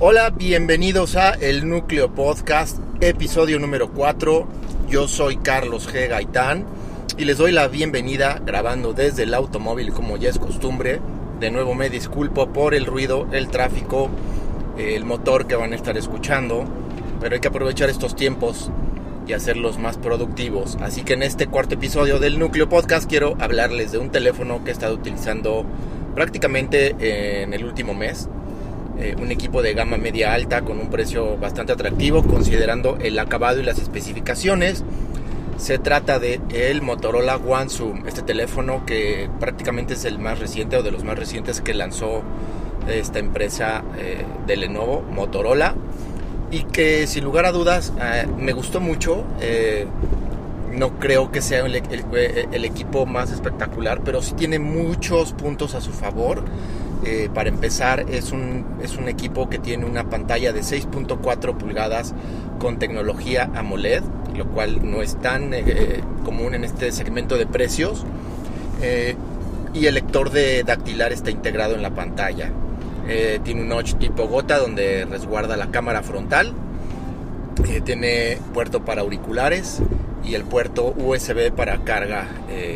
Hola, bienvenidos a El Núcleo Podcast, episodio número 4. Yo soy Carlos G. Gaitán y les doy la bienvenida grabando desde el automóvil como ya es costumbre. De nuevo me disculpo por el ruido, el tráfico, el motor que van a estar escuchando, pero hay que aprovechar estos tiempos y hacerlos más productivos. Así que en este cuarto episodio del Núcleo Podcast quiero hablarles de un teléfono que he estado utilizando prácticamente en el último mes eh, un equipo de gama media alta con un precio bastante atractivo considerando el acabado y las especificaciones. Se trata de el Motorola One Zoom, este teléfono que prácticamente es el más reciente o de los más recientes que lanzó esta empresa eh, de Lenovo, Motorola, y que sin lugar a dudas eh, me gustó mucho. no creo que sea el, equipo más espectacular, pero sí tiene muchos puntos a su favor. Eh, para empezar, es un, es un equipo que tiene una pantalla de 6.4 pulgadas con tecnología AMOLED, lo cual no es tan eh, común en este segmento de precios. Eh, y el lector de dactilar está integrado en la pantalla. Tiene un notch tipo gota donde resguarda la cámara frontal. tiene puerto para auriculares y el puerto USB para carga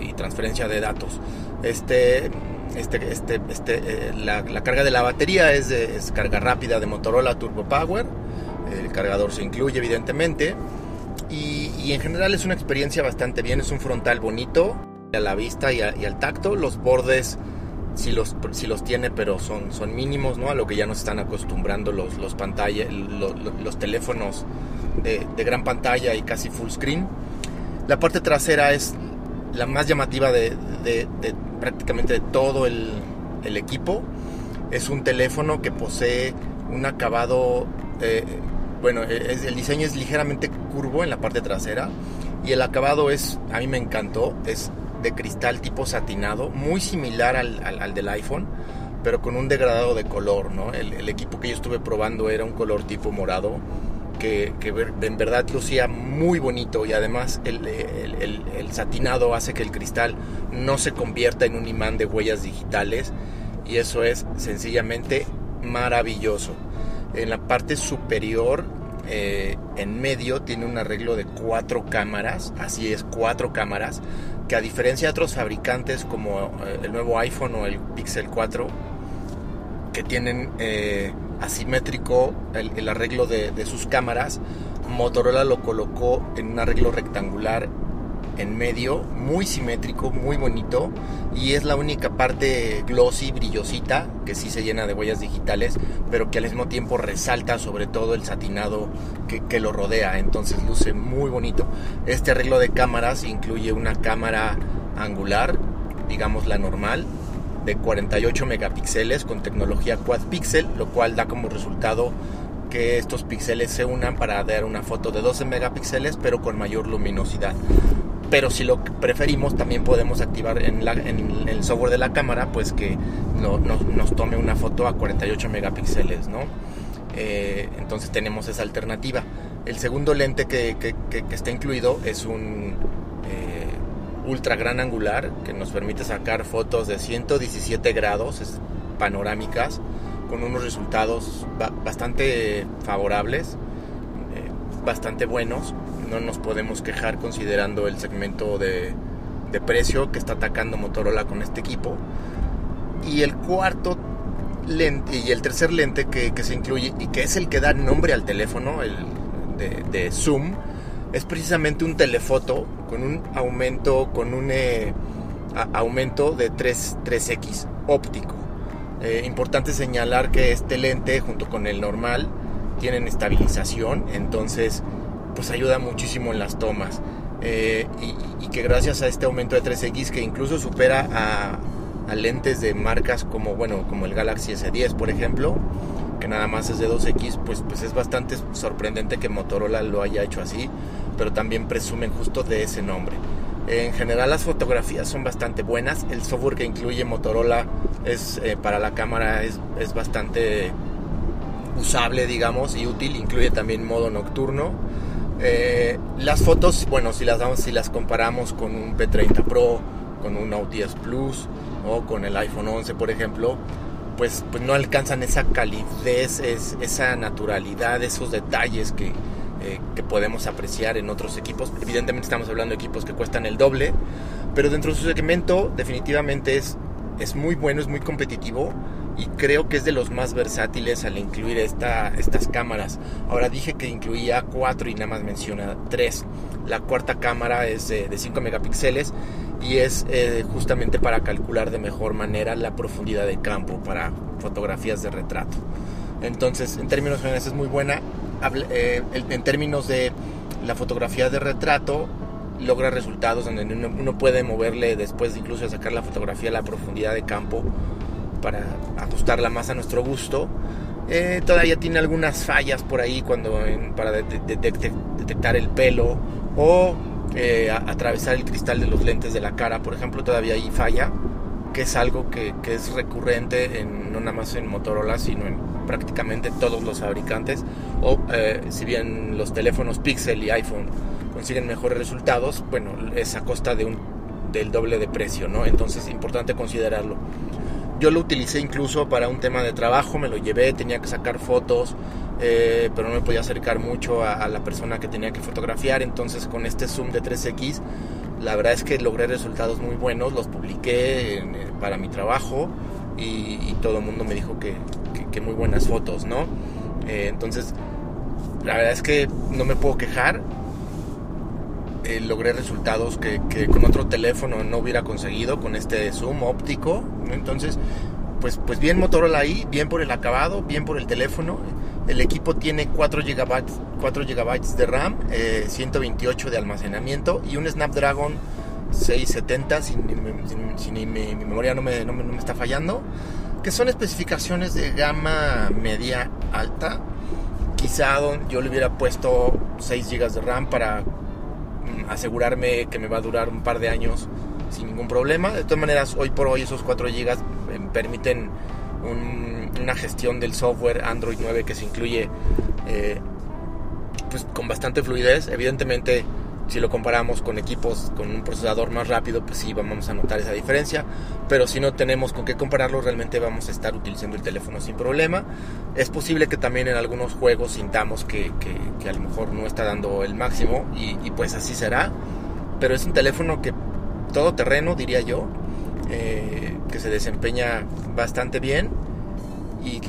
y transferencia de datos. Este este, este, este, eh, la, carga de la batería es, carga rápida de Motorola Turbo Power. El cargador se incluye evidentemente. Y, en general es una experiencia bastante bien. Es un frontal bonito a la vista y, al tacto. Los bordes si los, si los tiene, pero son, son mínimos, ¿no? A lo que ya nos están acostumbrando los, los, los, teléfonos de, gran pantalla y casi full screen. La parte trasera es la más llamativa de, prácticamente de todo el, equipo. Es un teléfono que posee un acabado, eh, bueno, e, el diseño es ligeramente curvo en la parte trasera y el acabado es, a mí me encantó, es de cristal tipo satinado, muy similar al, del iPhone, pero con un degradado de color, ¿no? El, el, equipo que yo estuve probando era un color tipo morado que, en verdad lucía muy bonito y además el, satinado hace que el cristal no se convierta en un imán de huellas digitales y eso es sencillamente maravilloso. En la parte superior, eh, en medio, tiene un arreglo de cuatro cámaras, así es, cuatro cámaras, que a diferencia de otros fabricantes como eh, el nuevo iPhone o el Pixel 4, que tienen eh, asimétrico el, arreglo de, sus cámaras. Motorola lo colocó en un arreglo rectangular en medio, muy simétrico, muy bonito y es la única parte glossy, brillosita, que sí se llena de huellas digitales, pero que al mismo tiempo resalta sobre todo el satinado que, que lo rodea, entonces luce muy bonito. Este arreglo de cámaras incluye una cámara angular, digamos la normal, de 48 megapíxeles con tecnología quad pixel, lo cual da como resultado que estos píxeles se unan para dar una foto de 12 megapíxeles pero con mayor luminosidad. Pero si lo preferimos también podemos activar en, el software de la cámara pues que nos tome una foto a 48 megapíxeles, ¿no? Eh, entonces tenemos esa alternativa. El segundo lente que, está incluido es un ultra gran angular que nos permite sacar fotos de 117 grados panorámicas con unos resultados bastante favorables, eh, bastante buenos. No nos podemos quejar considerando el segmento de, precio que está atacando Motorola con este equipo. Y el cuarto lente y el tercer lente que, se incluye y que es el que da nombre al teléfono, el de, Zoom, es precisamente un telefoto con un aumento, con un eh, aumento de 3, x óptico. Eh, importante señalar que este lente junto con el normal tienen estabilización, entonces pues ayuda muchísimo en las tomas. Eh, y, que gracias a este aumento de 3X que incluso supera a, a, lentes de marcas como, bueno, como el Galaxy S10 por ejemplo, que nada más es de 2X, pues, pues es bastante sorprendente que Motorola lo haya hecho así pero también presumen justo de ese nombre. En general las fotografías son bastante buenas, el software que incluye Motorola es, eh, para la cámara es, bastante usable, digamos, y útil. Incluye también modo nocturno. Eh, las fotos, bueno, si las, damos, si las comparamos con un P30 Pro, con un Audi S Plus o con el iPhone 11, por ejemplo, pues, pues no alcanzan esa calidez, esa naturalidad, esos detalles que, eh, que podemos apreciar en otros equipos. Evidentemente estamos hablando de equipos que cuestan el doble, pero dentro de su segmento definitivamente es, es muy bueno, es muy competitivo y creo que es de los más versátiles al incluir esta, estas cámaras. Ahora dije que incluía cuatro y nada más menciona tres. La cuarta cámara es de, 5 megapíxeles y es eh, justamente para calcular de mejor manera la profundidad de campo para fotografías de retrato. Entonces, en términos generales es muy buena. Eh, en términos de la fotografía de retrato, logra resultados donde uno, puede moverle después de incluso de sacar la fotografía la profundidad de campo para ajustarla más a nuestro gusto. Eh, todavía tiene algunas fallas por ahí cuando para detectar el pelo o eh, atravesar el cristal de los lentes de la cara, por ejemplo, todavía ahí falla, que es algo que, es recurrente en, no nada más en Motorola, sino en prácticamente todos los fabricantes. O eh, si bien los teléfonos Pixel y iPhone consiguen mejores resultados, bueno, es a costa del doble de precio, ¿no? Entonces es importante considerarlo. Yo lo utilicé incluso para un tema de trabajo, me lo llevé, tenía que sacar fotos, eh, pero no me podía acercar mucho a, la persona que tenía que fotografiar, entonces con este zoom de 3X, la verdad es que logré resultados muy buenos, los publiqué eh, para mi trabajo y, todo el mundo me dijo que, muy buenas fotos, ¿no? Eh, entonces, la verdad es que no me puedo quejar, eh, logré resultados que, con otro teléfono no hubiera conseguido con este zoom óptico. Entonces, pues, pues bien Motorola ahí, bien por el acabado, bien por el teléfono. El equipo tiene 4 GB, 4 GB de RAM, 128 eh, de almacenamiento y un Snapdragon 670, si, mi, memoria no me, no me está fallando, que son especificaciones de gama media alta. Quizá yo le hubiera puesto 6 GB de RAM para asegurarme que me va a durar un par de años sin ningún problema. De todas maneras, hoy por hoy esos 4 GB eh, permiten una gestión del software Android 9 que se incluye eh, pues con bastante fluidez. Evidentemente si lo comparamos con equipos con un procesador más rápido, pues sí vamos a notar esa diferencia. Pero si no tenemos con qué compararlo, realmente vamos a estar utilizando el teléfono sin problema. Es posible que también en algunos juegos sintamos que, que, a lo mejor no está dando el máximo y, pues así será. Pero es un teléfono que todo terreno, diría yo, eh, que se desempeña bastante bien y,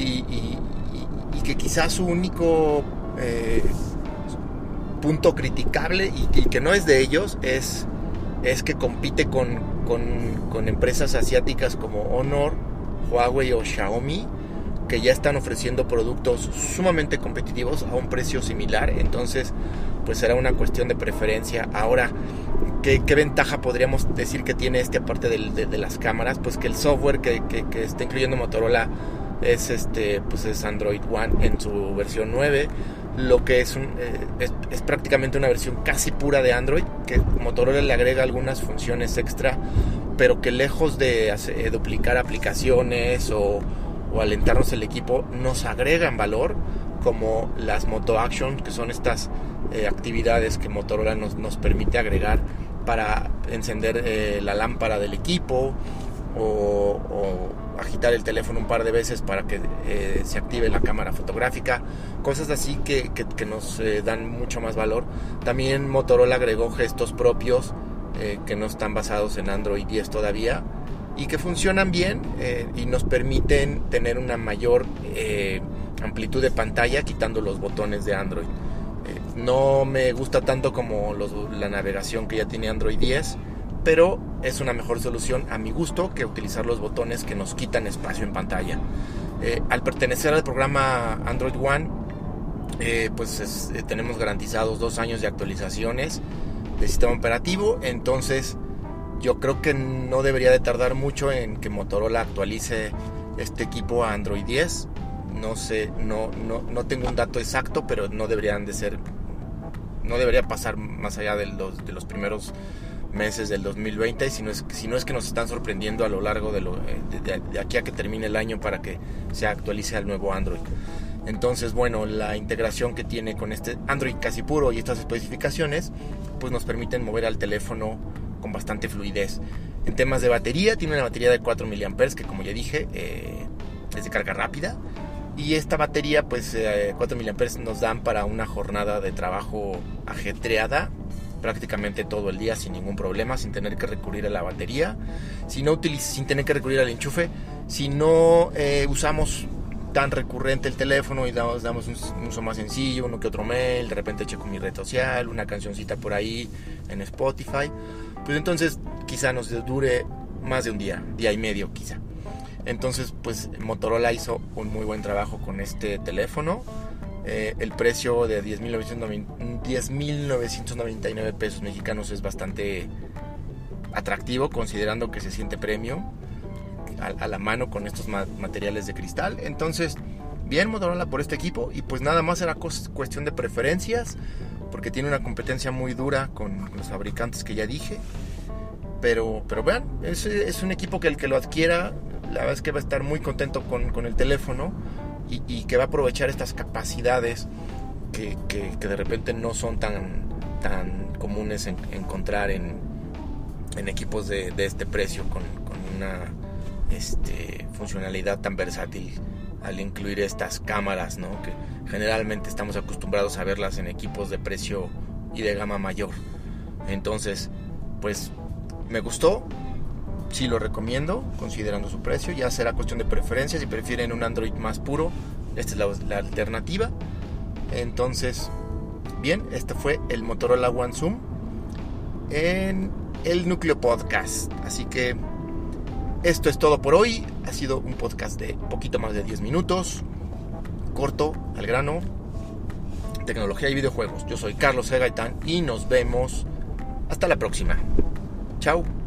que quizás su único... Eh, punto criticable y, que no es de ellos es, es que compite con, con, empresas asiáticas como Honor, Huawei o Xiaomi que ya están ofreciendo productos sumamente competitivos a un precio similar. Entonces, pues será una cuestión de preferencia. Ahora, ¿qué, ventaja podríamos decir que tiene este aparte de, las cámaras? Pues que el software que, que, que, está incluyendo Motorola es este pues es Android One en su versión 9 lo que es, un, eh, es, prácticamente una versión casi pura de Android, que Motorola le agrega algunas funciones extra, pero que lejos de eh, duplicar aplicaciones o, alentarnos el equipo, nos agregan valor, como las Moto Action, que son estas eh, actividades que Motorola nos, nos, permite agregar para encender la lámpara del equipo o agitar el teléfono un par de veces para que eh, se active la cámara fotográfica, cosas así que, nos eh, dan mucho más valor. También Motorola agregó gestos propios eh, que no están basados en Android 10 todavía y que funcionan bien y nos permiten tener una mayor amplitud de pantalla quitando los botones de Android. no me gusta tanto como la navegación que ya tiene Android 10 pero es una mejor solución a mi gusto que utilizar los botones que nos quitan espacio en pantalla. Eh, al pertenecer al programa Android One, eh, pues eh, tenemos garantizados dos años de actualizaciones de sistema operativo, entonces yo creo que no debería de tardar mucho en que Motorola actualice este equipo a Android 10. No sé, no, no, no tengo un dato exacto, pero no deberían de ser, no debería pasar más allá de los, de los primeros meses del 2020, si no es, si no es que nos están sorprendiendo a lo largo de, lo, eh, de, aquí a que termine el año para que se actualice al nuevo Android. Entonces, bueno, la integración que tiene con este Android casi puro y estas especificaciones, pues nos permiten mover al teléfono con bastante fluidez. En temas de batería, tiene una batería de 4 mAh que como ya dije, eh, es de carga rápida. Y esta batería, pues 4 eh, mAh nos dan para una jornada de trabajo ajetreada prácticamente todo el día sin ningún problema, sin tener que recurrir a la batería, si no sin tener que recurrir al enchufe, si no eh, usamos tan recurrente el teléfono y damos, damos un, uso más sencillo, uno que otro mail, de repente checo mi red social, una cancioncita por ahí en Spotify, pues entonces quizá nos dure más de un día, día y medio quizá. Entonces pues Motorola hizo un muy buen trabajo con este teléfono eh, el precio de 10.999 pesos mexicanos es bastante atractivo considerando que se siente premio a, la mano con estos materiales de cristal. Entonces, bien Motorola por este equipo y pues nada más era cuestión de preferencias porque tiene una competencia muy dura con los fabricantes que ya dije. Pero, pero vean, es, un equipo que el que lo adquiera, la verdad es que va a estar muy contento con, con el teléfono y, que va a aprovechar estas capacidades que, de repente no son tan, tan comunes en, encontrar en, en, equipos de, este precio con, una este, funcionalidad tan versátil al incluir estas cámaras, ¿no? que generalmente estamos acostumbrados a verlas en equipos de precio y de gama mayor. Entonces, pues me gustó, sí lo recomiendo, considerando su precio. Ya será cuestión de preferencia. Si prefieren un Android más puro, esta es la, alternativa. Entonces, bien, este fue el Motorola One Zoom en el Núcleo Podcast. Así que esto es todo por hoy. Ha sido un podcast de poquito más de 10 minutos. Corto, al grano. Tecnología y videojuegos. Yo soy Carlos Gaitán y nos vemos hasta la próxima. Chao.